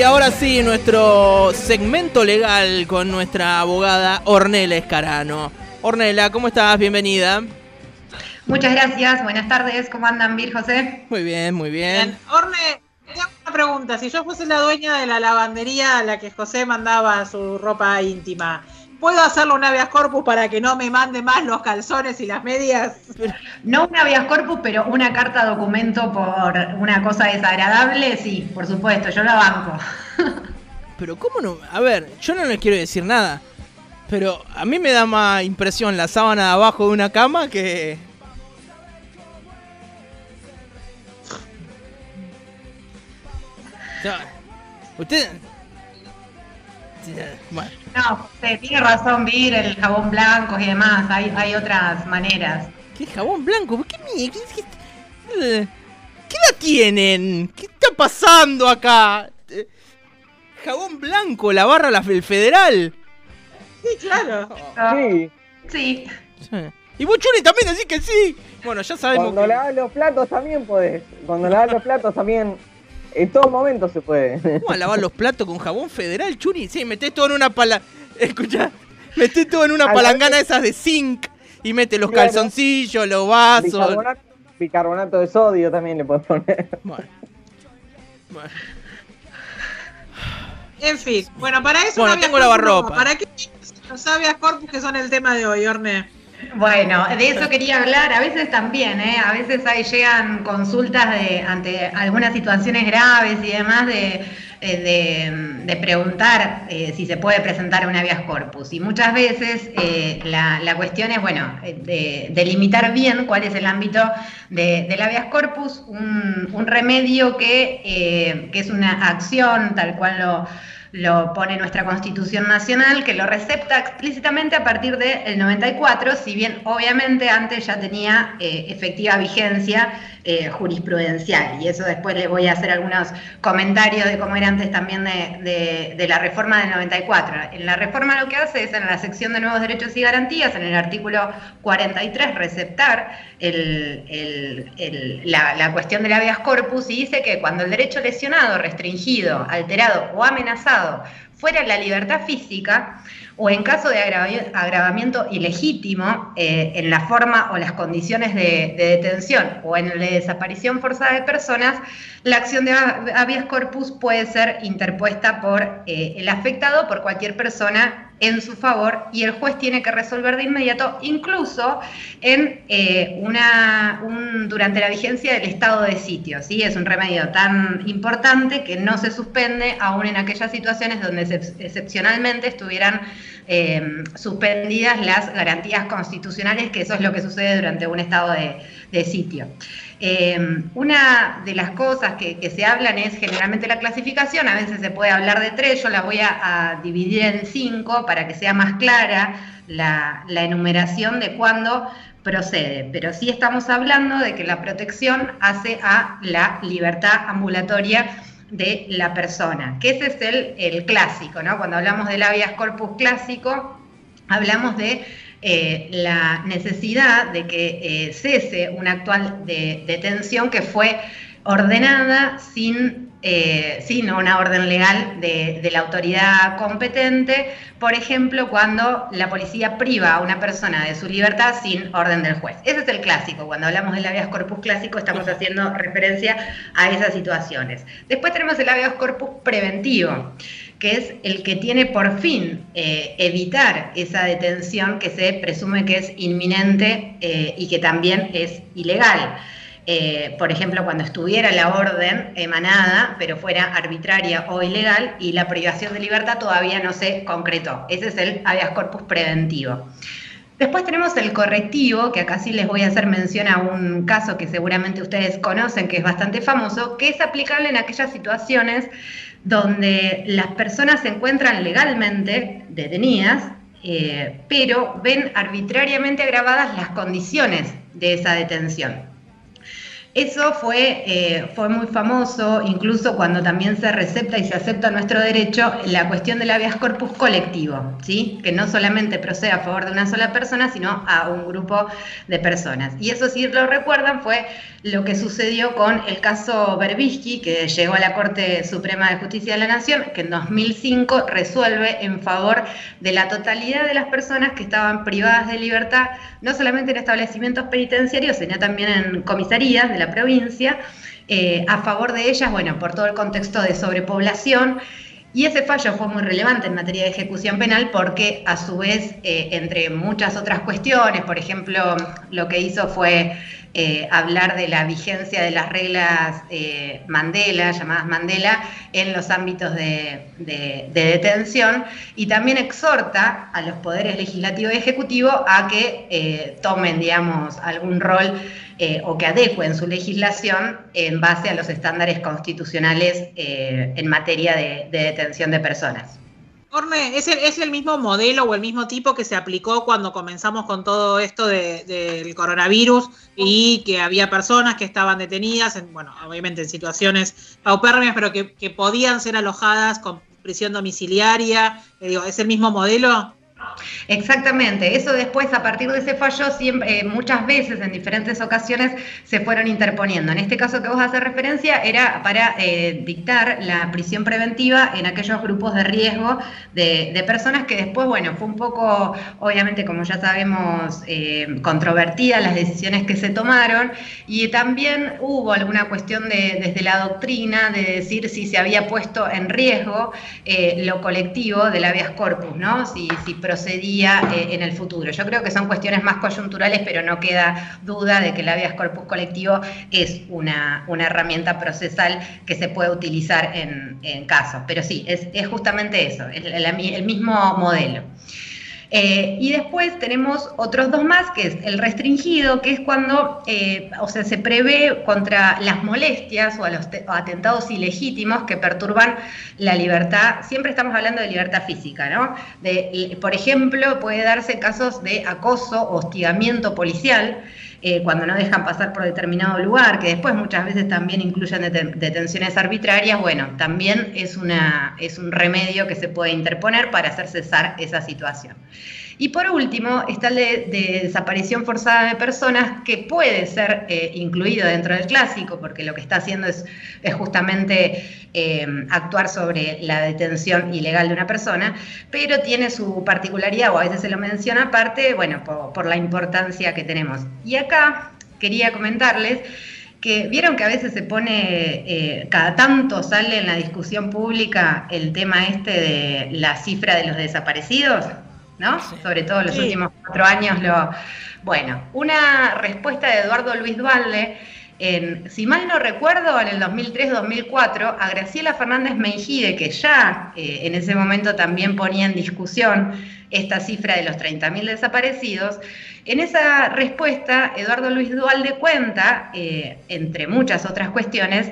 Y ahora sí, nuestro segmento legal con nuestra abogada Ornella Escarano. Ornella, ¿cómo estás? Bienvenida. Muchas gracias, buenas tardes, ¿cómo andan, Vir José? Muy bien, muy bien. Bien. Orne, te hago una pregunta. Si yo fuese la dueña de la lavandería a la que José mandaba su ropa íntima, ¿puedo hacerle un habeas corpus para que no me mande más los calzones y las medias? No un habeas corpus, pero una carta documento por una cosa desagradable, sí, por supuesto, yo la banco. Pero ¿cómo no? A ver, yo no les quiero decir nada. Pero a mí me da más impresión la sábana de abajo de una cama que... O sea, Usted... Bueno, No, José, tiene razón, Vir, el jabón blanco y demás, hay, hay otras maneras. ¿qué jabón blanco? ¿Qué, qué, qué- ¿Qué la tienen? ¿Qué está pasando acá? Eh, Jabón blanco, la barra la, el federal. Sí, claro. Sí, Sí, Sí. Y vos, Chuli, también decís que sí. Bueno, ya sabemos cuando que... lavas los platos también podés. Cuando lavas los platos también. En todo momento se puede. ¿Cómo a lavar los platos con jabón federal, Chuni? Sí, metés todo en una pala... Escucha, metés todo en una palangana esas de zinc y metes los Claro. calzoncillos, los vasos. Bicarbonato, bicarbonato de sodio también le podés poner. Bueno. Bueno. En fin, bueno, para eso Bueno, habeas tengo lavarropa. no. ¿Para qué los habeas corpus que son el tema de hoy, Orne? Bueno, de eso quería hablar, a veces también, ¿eh? a veces ahí llegan consultas de ante algunas situaciones graves y demás de, eh, de, preguntar eh, si se puede presentar un habeas corpus. Y muchas veces eh, la, la cuestión es, bueno, eh, de delimitar bien cuál es el ámbito de, habeas corpus, un, un remedio que, que es una acción tal cual lo lo pone nuestra Constitución Nacional, que lo recepta explícitamente a partir del 94, si bien obviamente antes ya tenía eh, efectiva vigencia eh, jurisprudencial. Y eso después les voy a hacer algunos comentarios de cómo era antes también de, de- de la reforma del 94. En la reforma lo que hace es en la sección de nuevos derechos y garantías, en el artículo 43, receptar el- el- la, la cuestión del habeas corpus y dice que cuando el derecho lesionado, restringido, alterado o amenazado fuera la libertad física o en caso de agrava- agravamiento ilegítimo eh, en la forma o las condiciones de, de detención o en la desaparición forzada de personas, la acción de ha- habeas corpus puede ser interpuesta por eh, el afectado, por cualquier persona en su favor y el juez tiene que resolver de inmediato, incluso en eh, una, un- durante la vigencia del estado de sitio. ¿sí? Es un remedio tan importante que no se suspende aún en aquellas situaciones donde excep- excepcionalmente estuvieran eh, suspendidas las garantías constitucionales, que eso es lo que sucede durante un estado de sitio. Eh, una de las cosas que, se hablan es generalmente la clasificación, a veces se puede hablar de tres, yo la voy a, dividir en cinco para que sea más clara la, la enumeración de cuándo procede, pero sí estamos hablando de que la protección hace a la libertad ambulatoria de la persona, que ese es el, el clásico, ¿no? Cuando hablamos del habeas corpus clásico, hablamos de eh, la necesidad de que eh, cese una actual de- detención que fue ordenada sin, eh, sin una orden legal de, de la autoridad competente, por ejemplo, cuando la policía priva a una persona de su libertad sin orden del juez. Ese es el clásico, cuando hablamos del habeas corpus clásico estamos haciendo referencia a esas situaciones. Después tenemos el habeas corpus preventivo que es el que tiene por fin eh, evitar esa detención que se presume que es inminente eh, y que también es ilegal. eh, por ejemplo, cuando estuviera la orden emanada, pero fuera arbitraria o ilegal, y la privación de libertad todavía no se concretó. Ese es el habeas corpus preventivo. Después tenemos el correctivo, que acá sí les voy a hacer mención a un caso que seguramente ustedes conocen, que es bastante famoso, que es aplicable en aquellas situaciones donde las personas se encuentran legalmente detenidas, eh, pero ven arbitrariamente agravadas las condiciones de esa detención. Eso fue, eh, fue muy famoso, incluso cuando también se recepta y se acepta nuestro derecho la cuestión del habeas corpus colectivo, ¿sí? que no solamente procede a favor de una sola persona, sino a un grupo de personas. Y eso, si lo recuerdan, fue lo que sucedió con el caso Berbisky, que llegó a la Corte Suprema de Justicia de la Nación, que en 2005 resuelve en favor de la totalidad de las personas que estaban privadas de libertad, no solamente en establecimientos penitenciarios, sino también en comisarías de la provincia, eh, a favor de ellas, bueno, por todo el contexto de sobrepoblación. Y ese fallo fue muy relevante en materia de ejecución penal porque a su vez, eh, entre muchas otras cuestiones, por ejemplo, lo que hizo fue eh, hablar de la vigencia de las reglas Mandela, llamadas Mandela, en los ámbitos de, de, detención y también exhorta a los poderes legislativo y ejecutivo a que tomen, digamos, algún rol eh, o que adecuen su legislación en base a los estándares constitucionales eh, en materia de, detención de personas. Orne, ¿es el, mismo modelo o el mismo tipo que se aplicó cuando comenzamos con todo esto del coronavirus y que había personas que estaban detenidas, en, bueno, obviamente en situaciones paupérrimas, pero que, podían ser alojadas con prisión domiciliaria? Eh, ¿Es el mismo modelo? Exactamente, eso después a partir de ese fallo eh, muchas veces en diferentes ocasiones se fueron interponiendo. En este caso que vos haces referencia era para eh, dictar la prisión preventiva en aquellos grupos de riesgo de, personas que después, bueno, fue un poco, obviamente como ya sabemos, eh, controvertida las decisiones que se tomaron y también hubo alguna cuestión de, desde la doctrina de decir si se había puesto en riesgo lo colectivo del habeas corpus, ¿no? Procedía eh, en el futuro. Yo creo que son cuestiones más coyunturales, pero no queda duda de que el habeas corpus colectivo es una, herramienta procesal que se puede utilizar en, casos. Pero sí, es, justamente eso, es el mismo modelo. Eh, y después tenemos otros dos más, que es el restringido, que es cuando, eh, o sea, se prevé contra las molestias o a los atentados ilegítimos que perturban la libertad. Siempre estamos hablando de libertad física, ¿no? De, por ejemplo, puede darse casos de acoso o hostigamiento policial. Eh, cuando no dejan pasar por determinado lugar, que después muchas veces también incluyen detenciones arbitrarias, bueno, también es, una, es un remedio que se puede interponer para hacer cesar esa situación. Y por último, está el de, desaparición forzada de personas, que puede ser eh, incluido dentro del clásico, porque lo que está haciendo es, justamente eh, actuar sobre la detención ilegal de una persona, pero tiene su particularidad, o a veces se lo menciona aparte, bueno, por, la importancia que tenemos. Y acá quería comentarles que vieron que a veces se pone, eh, cada tanto sale en la discusión pública el tema este de la cifra de los desaparecidos. ¿No? Sobre todo los últimos cuatro años. Lo... Bueno, una respuesta de Eduardo Luis Dualde, en, si mal no recuerdo, en el 2003-2004, a Graciela Fernández Mengide, que ya eh, en ese momento también ponía en discusión esta cifra de los 30.000 desaparecidos, en esa respuesta Eduardo Luis Dualde cuenta, eh, entre muchas otras cuestiones,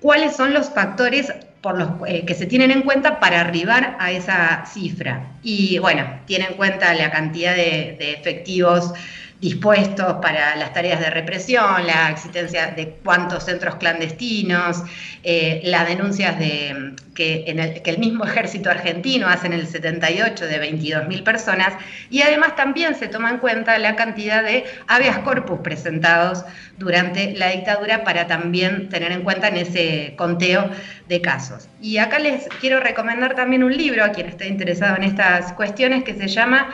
cuáles son los factores los eh, que se tienen en cuenta para arribar a esa cifra. Y bueno, tiene en cuenta la cantidad de efectivos dispuestos para las tareas de represión, la existencia de cuántos centros clandestinos, eh, las denuncias de, el, que el mismo ejército argentino hace en el 78 de 22.000 personas, y además también se toma en cuenta la cantidad de habeas corpus presentados durante la dictadura para también tener en cuenta en ese conteo de casos. Y acá les quiero recomendar también un libro a quien esté interesado en estas cuestiones que se llama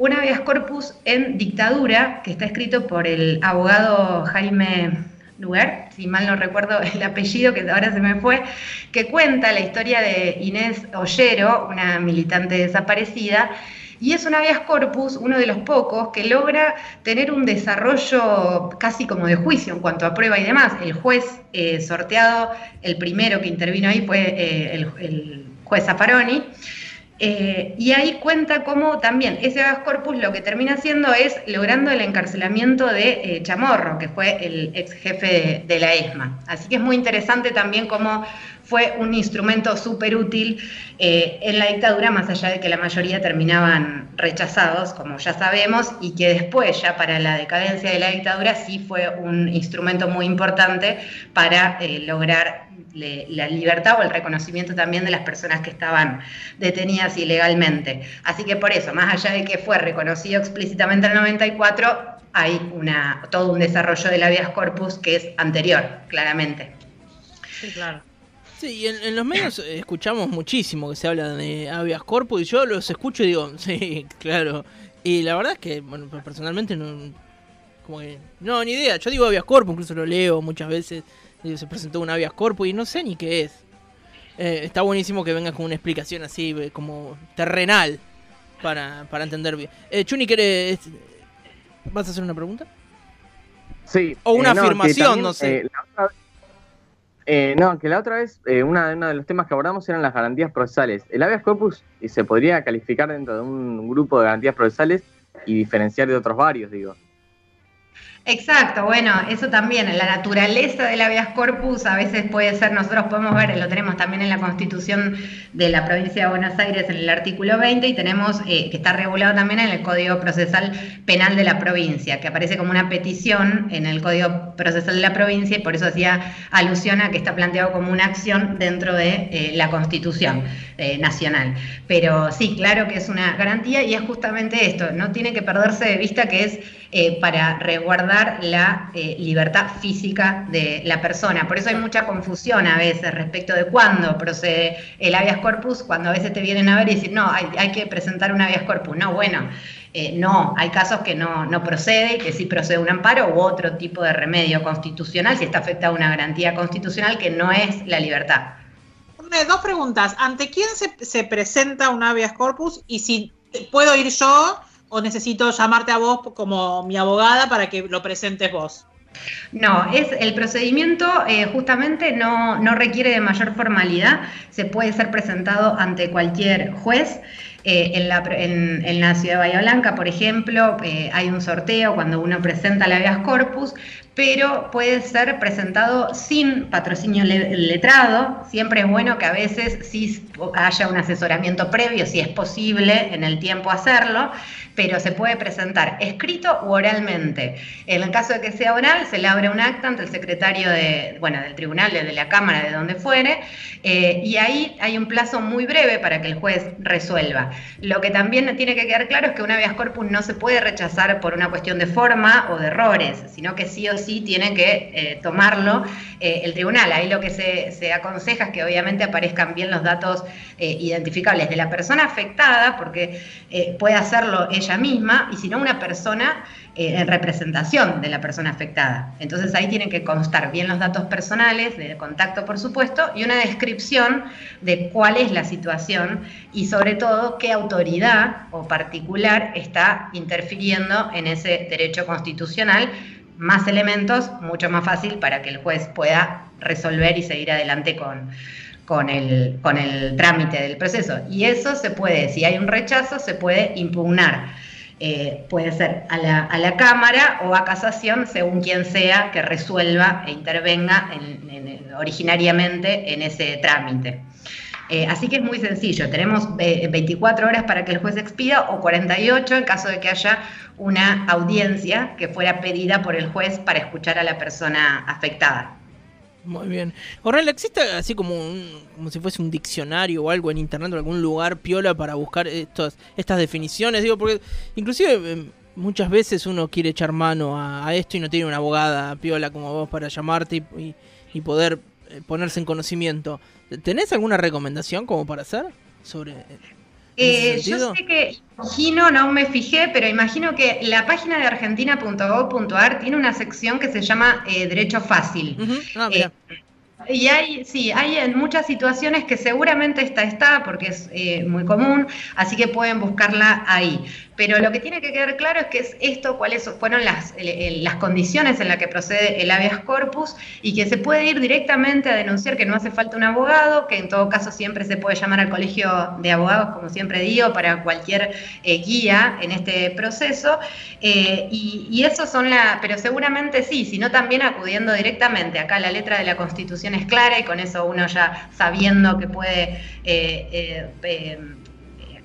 un habeas corpus en dictadura, que está escrito por el abogado Jaime Lugar, si mal no recuerdo el apellido, que ahora se me fue, que cuenta la historia de Inés Ollero, una militante desaparecida, Y es un habeas corpus, uno de los pocos, que logra tener un desarrollo casi como de juicio en cuanto a prueba y demás. El juez eh, sorteado, el primero que intervino ahí fue eh, el, juez Zaffaroni. Eh, y ahí cuenta cómo también ese habeas corpus lo que termina haciendo es logrando el encarcelamiento de eh, Chamorro, que fue el ex jefe de, de, la ESMA. Así que es muy interesante también cómo fue un instrumento súper útil eh, en la dictadura, más allá de que la mayoría terminaban rechazados, como ya sabemos, y que después, ya para la decadencia de la dictadura, sí fue un instrumento muy importante para lograr la libertad o el reconocimiento también de las personas que estaban detenidas ilegalmente. Así que por eso, más allá de que fue reconocido explícitamente en el 94, hay una, todo un desarrollo del habeas corpus que es anterior, claramente. Sí, claro. Sí, y en, en, los medios escuchamos muchísimo que se habla de habeas corpus y yo los escucho y digo, sí, claro. Y la verdad es que, bueno, personalmente no, como que, no, ni idea. Yo digo habeas corpus, incluso lo leo muchas veces se presentó un habeas corpus y no sé ni qué es. Eh, está buenísimo que vengas con una explicación así como terrenal para, para entender bien. Eh, Chuni, ¿querés, ¿vas a hacer una pregunta? Sí. O una eh, no, afirmación, también, no sé. Eh, otra, eh, no, que la otra vez una, uno de los temas que abordamos eran las garantías procesales. El habeas corpus se podría calificar dentro de un grupo de garantías procesales y diferenciar de otros varios, digo. Exacto, bueno, eso también, la naturaleza del habeas corpus a veces puede ser, nosotros podemos ver, lo tenemos también en la constitución de la provincia de Buenos Aires en el artículo 20 y tenemos eh, que está regulado también en el Código Procesal Penal de la provincia, que aparece como una petición en el Código Procesal de la provincia y por eso hacía alusión a que está planteado como una acción dentro de eh, la constitución eh, nacional. Pero sí, claro que es una garantía y es justamente esto, no tiene que perderse de vista que es para resguardar la eh, libertad física de la persona. Por eso hay mucha confusión a veces respecto de cuándo procede el habeas corpus, cuando a veces te vienen a ver y dicen, no, hay, que presentar un habeas corpus. No, bueno, eh, no, hay casos que no, no procede, que sí procede un amparo u otro tipo de remedio constitucional si está afectada una garantía constitucional que no es la libertad. Dos preguntas. ¿Ante quién se, se presenta un habeas corpus y si puedo ir yo o necesito llamarte a vos como mi abogada para que lo presentes vos? No, es el procedimiento eh, justamente no, no, requiere de mayor formalidad, se puede ser presentado ante cualquier juez. Eh, en, la, en, la, ciudad de Bahía Blanca, por ejemplo, eh, hay un sorteo cuando uno presenta la habeas corpus, pero puede ser presentado sin patrocinio letrado. Siempre es bueno que a veces sí haya un asesoramiento previo, si es posible en el tiempo hacerlo, pero se puede presentar escrito u oralmente. En el caso de que sea oral, se le abre un acta ante el secretario de, bueno, del tribunal, de la Cámara, de donde fuere, eh, y ahí hay un plazo muy breve para que el juez resuelva. Lo que también tiene que quedar claro es que una habeas corpus no se puede rechazar por una cuestión de forma o de errores, sino que sí o sí tiene que eh, tomarlo eh, el tribunal. Ahí lo que se, se, aconseja es que obviamente aparezcan bien los datos eh, identificables de la persona afectada, porque puede hacerlo ella misma, y si no una persona en representación de la persona afectada. Entonces ahí tienen que constar bien los datos personales, de contacto por supuesto, y una descripción de cuál es la situación y sobre todo qué autoridad o particular está interfiriendo en ese derecho constitucional más elementos, mucho más fácil para que el juez pueda resolver y seguir adelante con, con, el, con el trámite del proceso. Y eso se puede, si hay un rechazo, se puede impugnar. Eh, puede ser a la, a la, Cámara o a casación, según quien sea que resuelva e intervenga en, en, originariamente en ese trámite. Eh, así que es muy sencillo, tenemos 24 horas para que el juez expida o 48 en caso de que haya una audiencia que fuera pedida por el juez para escuchar a la persona afectada. Muy bien. Ornella, ¿existe así como un, como si fuese un diccionario o algo en internet o algún lugar piola para buscar estos, estas definiciones? Digo, porque inclusive muchas veces uno quiere echar mano a, esto y no tiene una abogada piola como vos para llamarte y, y, y poder ponerse en conocimiento. ¿Tenés alguna recomendación como para hacer sobre eh, yo sé que imagino, no me fijé, pero imagino que la página de argentina.gov.ar tiene una sección que se llama eh, Derecho Fácil. Uh -huh. ah, eh, y hay, sí, hay en muchas situaciones que seguramente esta está, porque es eh, muy común, así que pueden buscarla ahí. Pero lo que tiene que quedar claro es que es esto, cuáles fueron las, las condiciones en las que procede el habeas corpus y que se puede ir directamente a denunciar que no hace falta un abogado, que en todo caso siempre se puede llamar al colegio de abogados, como siempre digo, para cualquier eh, guía en este proceso. Eh, y, y eso son la, pero seguramente sí, sino también acudiendo directamente. Acá la letra de la Constitución es clara y con eso uno ya sabiendo que puede eh,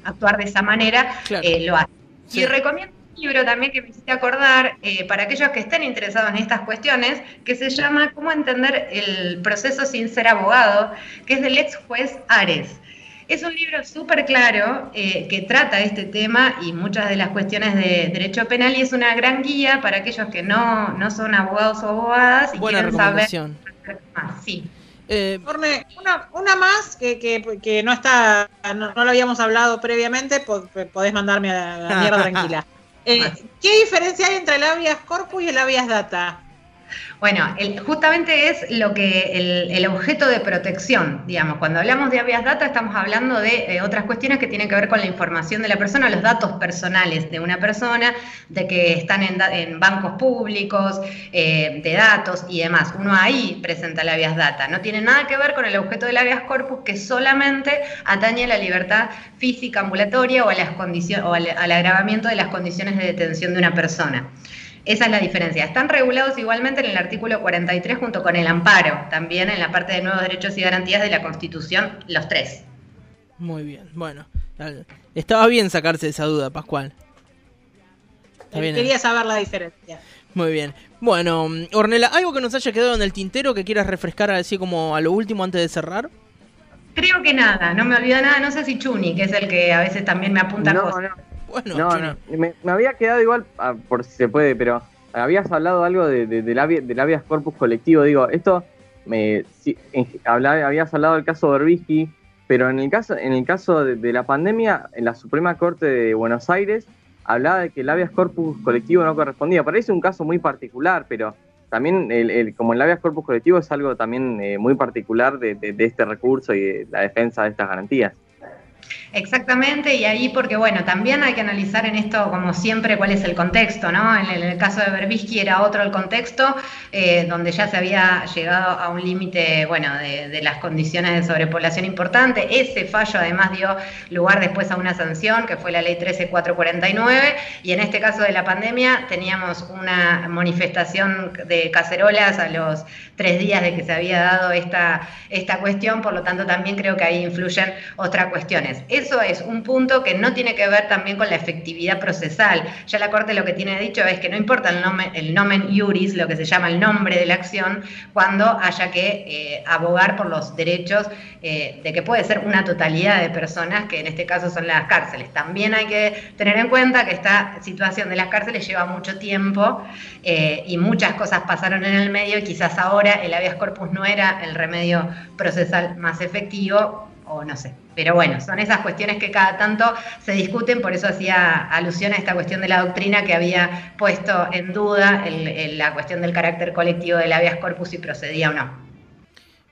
actuar de esa manera, lo hace. Y recomiendo un libro también que me hiciste acordar eh, para aquellos que estén interesados en estas cuestiones, que se llama Cómo entender el proceso sin ser abogado, que es del ex juez Ares. Es un libro súper claro eh, que trata este tema y muchas de las cuestiones de derecho penal y es una gran guía para aquellos que no, no son abogados o abogadas y quieren saber más. Sí. Eh, una, una, más que, que, no está, no, lo habíamos hablado previamente, podés mandarme a la mierda tranquila. Eh, ¿Qué diferencia hay entre el habeas corpus y el habeas data? Bueno, justamente es lo que el, objeto de protección, digamos, cuando hablamos de habeas data estamos hablando de otras cuestiones que tienen que ver con la información de la persona, los datos personales de una persona, de que están en, bancos públicos, eh, de datos y demás. Uno ahí presenta la habeas data. No tiene nada que ver con el objeto del habeas corpus que solamente atañe a la libertad física ambulatoria o, a las o al agravamiento de las condiciones de detención de una persona. Esa es la diferencia. Están regulados igualmente en el artículo 43 junto con el amparo, también en la parte de nuevos derechos y garantías de la Constitución, los tres. Muy bien, bueno. Estaba bien sacarse esa duda, Pascual. Quería saber la diferencia. Muy bien. Bueno, Ornela, ¿algo que nos haya quedado en el tintero que quieras refrescar así como a lo último antes de cerrar? Creo que nada, no me olvido nada. No sé si Chuni, que es el que a veces también me apunta cosas no, no. Me, había quedado igual, ah, por si se puede, pero habías hablado algo de, de, del, habeas corpus colectivo. Digo, esto, me, habías hablado del caso de Berbisky, pero en el caso, en el caso de, la pandemia, en la Suprema Corte de Buenos Aires, hablaba de que el habeas corpus colectivo no correspondía. Parece un caso muy particular, pero también el, como el habeas corpus colectivo es algo también eh, muy particular de, de, este recurso y de la defensa de estas garantías. Exactamente, y ahí porque, bueno, también hay que analizar en esto, como siempre, cuál es el contexto, ¿no? En el, caso de Berbisky era otro el contexto, eh, donde ya se había llegado a un límite, bueno, de, las condiciones de sobrepoblación importante. Ese fallo además dio lugar después a una sanción, que fue la ley 13449, y en este caso de la pandemia teníamos una manifestación de cacerolas a los tres días de que se había dado esta, esta cuestión, por lo tanto también creo que ahí influyen otras cuestiones eso es un punto que no tiene que ver también con la efectividad procesal. Ya la Corte lo que tiene dicho es que no importa el, nomen, el iuris, lo que se llama el nombre de la acción, cuando haya que eh, abogar por los derechos eh, de que puede ser una totalidad de personas, que en este caso son las cárceles. También hay que tener en cuenta que esta situación de las cárceles lleva mucho tiempo eh, y muchas cosas pasaron en el medio y quizás ahora el habeas corpus no era el remedio procesal más efectivo o no sé. Pero bueno, son esas cuestiones que cada tanto se discuten, por eso hacía alusión a esta cuestión de la doctrina que había puesto en duda la cuestión del carácter colectivo del habeas corpus si procedía o no.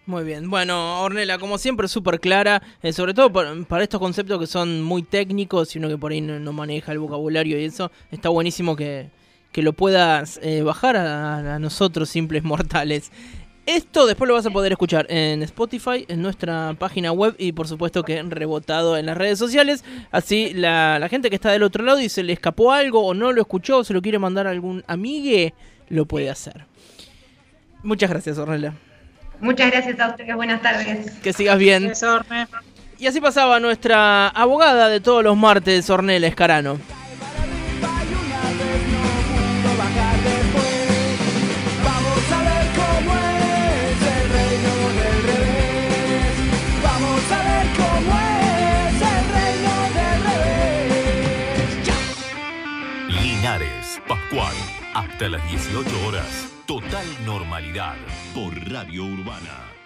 Muy bien, bueno, Ornela, como siempre, súper clara, eh, sobre todo para estos conceptos que son muy técnicos y uno que por ahí no, maneja el vocabulario y eso, está buenísimo que, lo puedas eh, bajar a, nosotros, simples mortales. Esto después lo vas a poder escuchar en Spotify, en nuestra página web y por supuesto que rebotado en las redes sociales. Así la, gente que está del otro lado y se le escapó algo o no lo escuchó o se lo quiere mandar a algún amigue, lo puede hacer. Muchas gracias, Ornella. Muchas gracias a ustedes, buenas tardes. Que sigas bien. Y así pasaba nuestra abogada de todos los martes, Ornella Escarano. Hasta las 18 horas. Total normalidad por Radio Urbana.